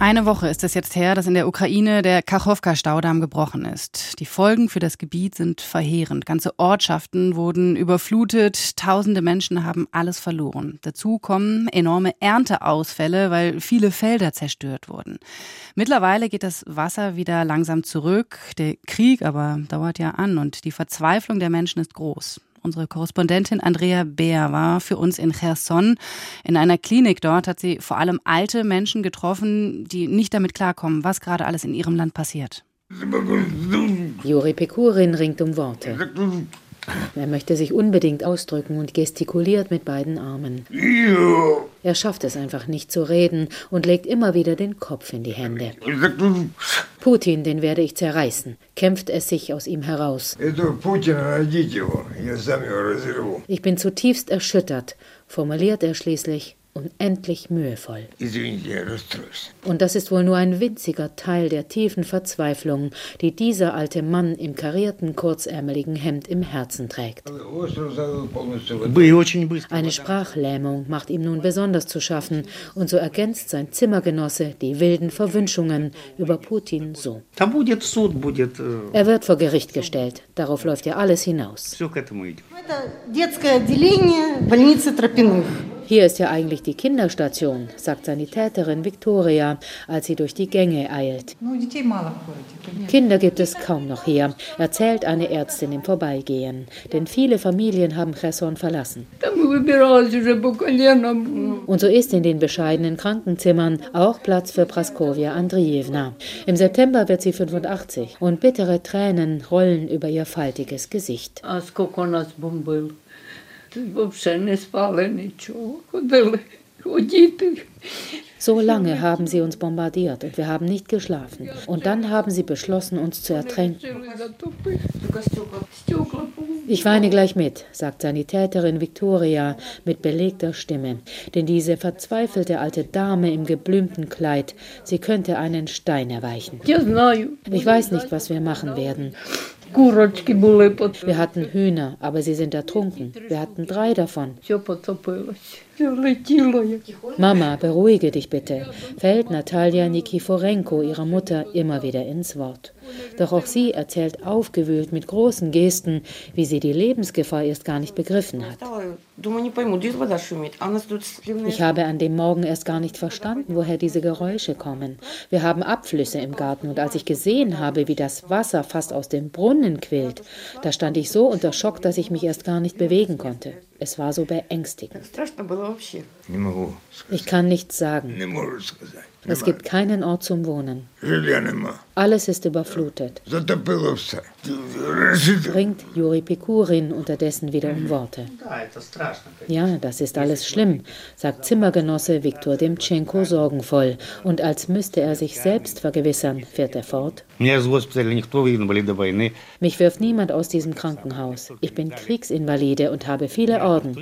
Eine Woche ist es jetzt her, dass in der Ukraine der Kachowka-Staudamm gebrochen ist. Die Folgen für das Gebiet sind verheerend. Ganze Ortschaften wurden überflutet. Tausende Menschen haben alles verloren. Dazu kommen enorme Ernteausfälle, weil viele Felder zerstört wurden. Mittlerweile geht das Wasser wieder langsam zurück. Der Krieg aber dauert ja an und die Verzweiflung der Menschen ist groß. Unsere Korrespondentin Andrea Beer war für uns in Cherson. In einer Klinik dort hat sie vor allem alte Menschen getroffen, die nicht damit klarkommen, was gerade alles in ihrem Land passiert. Juri Pekurin ringt um Worte. Er möchte sich unbedingt ausdrücken und gestikuliert mit beiden Armen. Er schafft es einfach nicht zu reden und legt immer wieder den Kopf in die Hände. Putin, den werde ich zerreißen, kämpft es sich aus ihm heraus. Ich bin zutiefst erschüttert, formuliert er schließlich unendlich mühevoll. Und das ist wohl nur ein winziger Teil der tiefen Verzweiflung, die dieser alte Mann im karierten, kurzärmeligen Hemd im Herzen trägt. Eine Sprachlähmung macht ihm nun besonders zu schaffen, und so ergänzt sein Zimmergenosse die wilden Verwünschungen über Putin so. Er wird vor Gericht gestellt. Darauf läuft ja alles hinaus. Hier ist ja eigentlich die Kinderstation, sagt Sanitäterin Victoria, als sie durch die Gänge eilt. Kinder gibt es kaum noch hier, erzählt eine Ärztin im Vorbeigehen. Denn viele Familien haben Cherson verlassen. Und so ist in den bescheidenen Krankenzimmern auch Platz für Praskovia Andrievna. Im September wird sie 85 und bittere Tränen rollen über ihr faltiges Gesicht. So lange haben sie uns bombardiert und wir haben nicht geschlafen. Und dann haben sie beschlossen, uns zu ertränken. Ich weine gleich mit, sagt Sanitäterin Victoria mit belegter Stimme. Denn diese verzweifelte alte Dame im geblümten Kleid, sie könnte einen Stein erweichen. Ich weiß nicht, was wir machen werden. Wir hatten Hühner, aber sie sind ertrunken. Wir hatten drei davon. Mama, beruhige dich bitte, fällt Natalia Nikiforenko, ihrer Mutter, immer wieder ins Wort. Doch auch sie erzählt aufgewühlt mit großen Gesten, wie sie die Lebensgefahr erst gar nicht begriffen hat. Ich habe an dem Morgen erst gar nicht verstanden, woher diese Geräusche kommen. Wir haben Abflüsse im Garten und als ich gesehen habe, wie das Wasser fast aus dem Brunnen quillt, da stand ich so unter Schock, dass ich mich erst gar nicht bewegen konnte. Es war so beängstigend. Ich kann nichts sagen. Es gibt keinen Ort zum Wohnen. Alles ist überflutet. Bringt Juri Pikurin unterdessen wieder um Worte. Ja, das ist alles schlimm, sagt Zimmergenosse Viktor Demtschenko sorgenvoll. Und als müsste er sich selbst vergewissern, fährt er fort. Mich wirft niemand aus diesem Krankenhaus. Ich bin Kriegsinvalide und habe viele Orden.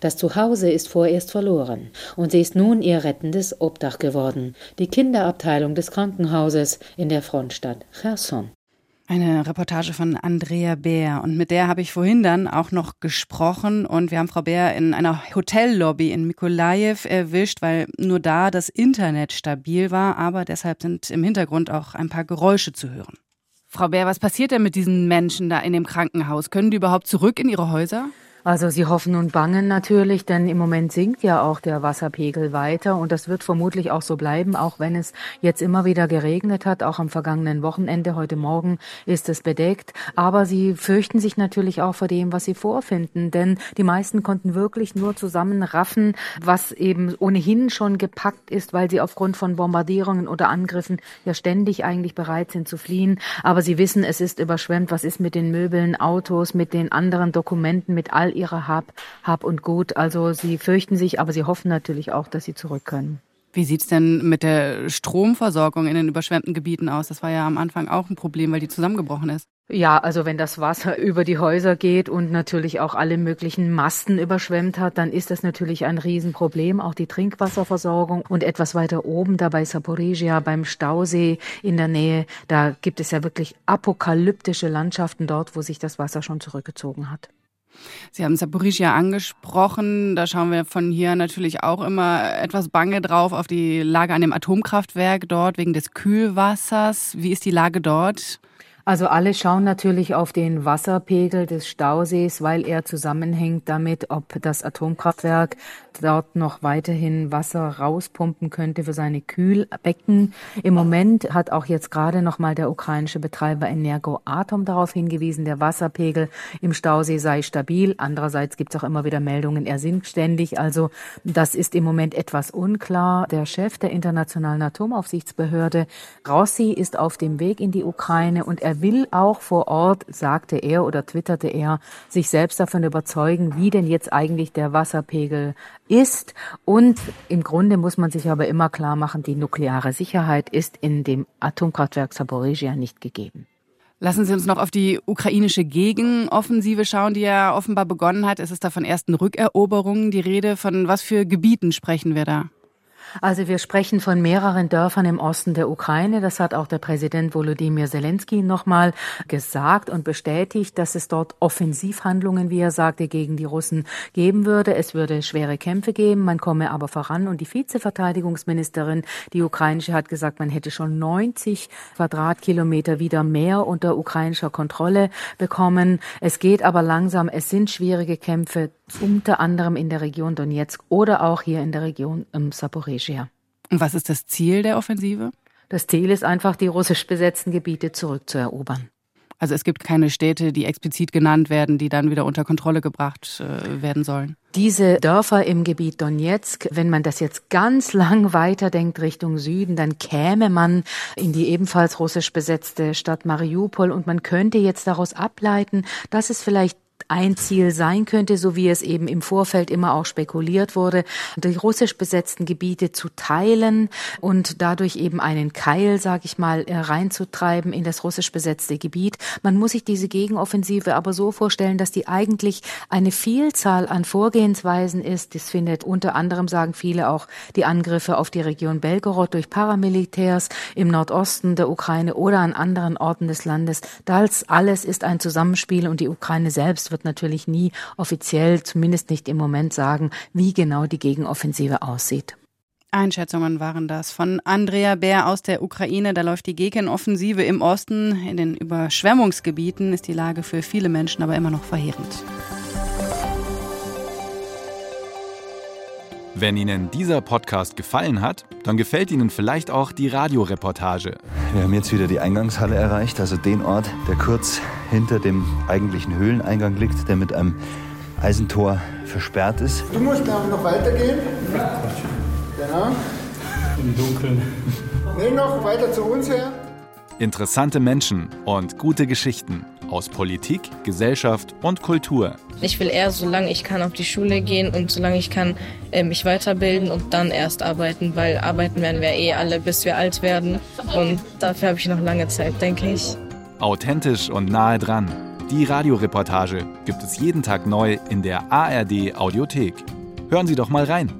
Das Zuhause ist vorerst verloren und sie ist nun ihr rettendes Obdach geworden, die Kinderabteilung des Krankenhauses in der Frontstadt Cherson. Eine Reportage von Andrea Bär und mit der habe ich vorhin dann auch noch gesprochen und wir haben Frau Bär in einer Hotellobby in Mikolajew erwischt, weil nur da das Internet stabil war, aber deshalb sind im Hintergrund auch ein paar Geräusche zu hören. Frau Bär, was passiert denn mit diesen Menschen da in dem Krankenhaus? Können die überhaupt zurück in ihre Häuser? Also sie hoffen und bangen natürlich, denn im Moment sinkt ja auch der Wasserpegel weiter und das wird vermutlich auch so bleiben, auch wenn es jetzt immer wieder geregnet hat. Auch am vergangenen Wochenende, heute Morgen ist es bedeckt. Aber sie fürchten sich natürlich auch vor dem, was sie vorfinden, denn die meisten konnten wirklich nur zusammenraffen, was eben ohnehin schon gepackt ist, weil sie aufgrund von Bombardierungen oder Angriffen ja ständig eigentlich bereit sind zu fliehen. Aber sie wissen, es ist überschwemmt. Was ist mit den Möbeln, Autos, mit den anderen Dokumenten, mit all ihrer Hab, Hab und Gut. Also sie fürchten sich, aber sie hoffen natürlich auch, dass sie zurück können. Wie sieht es denn mit der Stromversorgung in den überschwemmten Gebieten aus? Das war ja am Anfang auch ein Problem, weil die zusammengebrochen ist. Ja, also wenn das Wasser über die Häuser geht und natürlich auch alle möglichen Masten überschwemmt hat, dann ist das natürlich ein Riesenproblem, auch die Trinkwasserversorgung. Und etwas weiter oben, da bei Saporizia, beim Stausee in der Nähe, da gibt es ja wirklich apokalyptische Landschaften dort, wo sich das Wasser schon zurückgezogen hat. Sie haben Saporizia angesprochen. Da schauen wir von hier natürlich auch immer etwas bange drauf auf die Lage an dem Atomkraftwerk dort wegen des Kühlwassers. Wie ist die Lage dort? Also alle schauen natürlich auf den Wasserpegel des Stausees, weil er zusammenhängt damit, ob das Atomkraftwerk dort noch weiterhin Wasser rauspumpen könnte für seine Kühlbecken. Im Moment hat auch jetzt gerade noch mal der ukrainische Betreiber Energo Atom darauf hingewiesen, der Wasserpegel im Stausee sei stabil. Andererseits gibt es auch immer wieder Meldungen, er sinkt ständig. Also das ist im Moment etwas unklar. Der Chef der Internationalen Atomaufsichtsbehörde, Rossi, ist auf dem Weg in die Ukraine und er will auch vor Ort, sagte er oder twitterte er, sich selbst davon überzeugen, wie denn jetzt eigentlich der Wasserpegel ist. Und im Grunde muss man sich aber immer klar machen, die nukleare Sicherheit ist in dem Atomkraftwerk Saporizhia nicht gegeben. Lassen Sie uns noch auf die ukrainische Gegenoffensive schauen, die ja offenbar begonnen hat. Es ist da von ersten Rückeroberungen die Rede. Von was für Gebieten sprechen wir da? Also wir sprechen von mehreren Dörfern im Osten der Ukraine. Das hat auch der Präsident Volodymyr Zelensky nochmal gesagt und bestätigt, dass es dort Offensivhandlungen, wie er sagte, gegen die Russen geben würde. Es würde schwere Kämpfe geben, man komme aber voran. Und die Vizeverteidigungsministerin, die ukrainische, hat gesagt, man hätte schon 90 Quadratkilometer wieder mehr unter ukrainischer Kontrolle bekommen. Es geht aber langsam. Es sind schwierige Kämpfe, unter anderem in der Region Donetsk oder auch hier in der Region um Saporizhia. Zaporizhia. Und was ist das Ziel der Offensive? Das Ziel ist einfach, die russisch besetzten Gebiete zurückzuerobern. Also es gibt keine Städte, die explizit genannt werden, die dann wieder unter Kontrolle gebracht äh, werden sollen. Diese Dörfer im Gebiet Donetsk, wenn man das jetzt ganz lang weiterdenkt Richtung Süden, dann käme man in die ebenfalls russisch besetzte Stadt Mariupol und man könnte jetzt daraus ableiten, dass es vielleicht ein Ziel sein könnte, so wie es eben im Vorfeld immer auch spekuliert wurde, die russisch besetzten Gebiete zu teilen und dadurch eben einen Keil, sag ich mal, äh, reinzutreiben in das russisch besetzte Gebiet. Man muss sich diese Gegenoffensive aber so vorstellen, dass die eigentlich eine Vielzahl an Vorgehensweisen ist. Das findet unter anderem, sagen viele, auch die Angriffe auf die Region Belgorod durch Paramilitärs im Nordosten der Ukraine oder an anderen Orten des Landes. Das alles ist ein Zusammenspiel und die Ukraine selbst wird wird natürlich nie offiziell, zumindest nicht im Moment sagen, wie genau die Gegenoffensive aussieht. Einschätzungen waren das von Andrea Bär aus der Ukraine. Da läuft die Gegenoffensive im Osten. In den Überschwemmungsgebieten ist die Lage für viele Menschen aber immer noch verheerend. Wenn Ihnen dieser Podcast gefallen hat, dann gefällt Ihnen vielleicht auch die Radioreportage. Wir haben jetzt wieder die Eingangshalle erreicht, also den Ort, der kurz hinter dem eigentlichen Höhleneingang liegt, der mit einem Eisentor versperrt ist. Du musst noch weitergehen. Genau. Im Dunkeln. Nee, noch weiter zu uns her. Interessante Menschen und gute Geschichten aus Politik, Gesellschaft und Kultur. Ich will eher, solange ich kann, auf die Schule gehen und solange ich kann, äh, mich weiterbilden und dann erst arbeiten, weil arbeiten werden wir eh alle, bis wir alt werden. Und dafür habe ich noch lange Zeit, denke ich. Authentisch und nahe dran. Die Radioreportage gibt es jeden Tag neu in der ARD Audiothek. Hören Sie doch mal rein.